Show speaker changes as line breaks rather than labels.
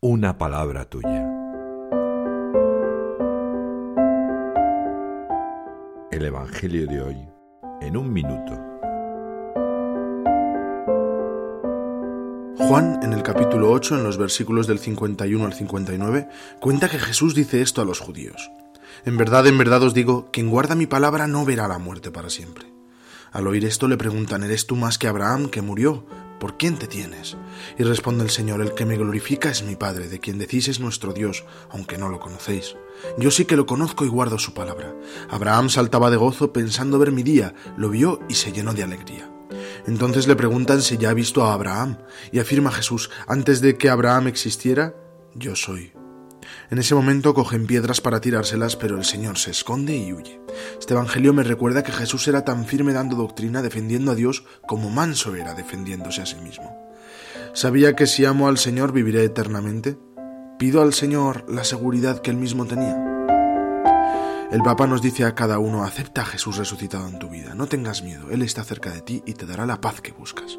una palabra tuya. El Evangelio de hoy en un minuto.
Juan, en el capítulo 8, en los versículos del 51 al 59, cuenta que Jesús dice esto a los judíos. En verdad, en verdad os digo, quien guarda mi palabra no verá la muerte para siempre. Al oír esto le preguntan, ¿eres tú más que Abraham que murió? ¿Por quién te tienes? Y responde el Señor, el que me glorifica es mi Padre, de quien decís es nuestro Dios, aunque no lo conocéis. Yo sí que lo conozco y guardo su palabra. Abraham saltaba de gozo pensando ver mi día, lo vio y se llenó de alegría. Entonces le preguntan si ya ha visto a Abraham, y afirma Jesús, antes de que Abraham existiera, yo soy. En ese momento cogen piedras para tirárselas, pero el Señor se esconde y huye. Este Evangelio me recuerda que Jesús era tan firme dando doctrina, defendiendo a Dios, como manso era defendiéndose a sí mismo. ¿Sabía que si amo al Señor viviré eternamente? ¿Pido al Señor la seguridad que él mismo tenía? El Papa nos dice a cada uno, acepta a Jesús resucitado en tu vida, no tengas miedo, Él está cerca de ti y te dará la paz que buscas.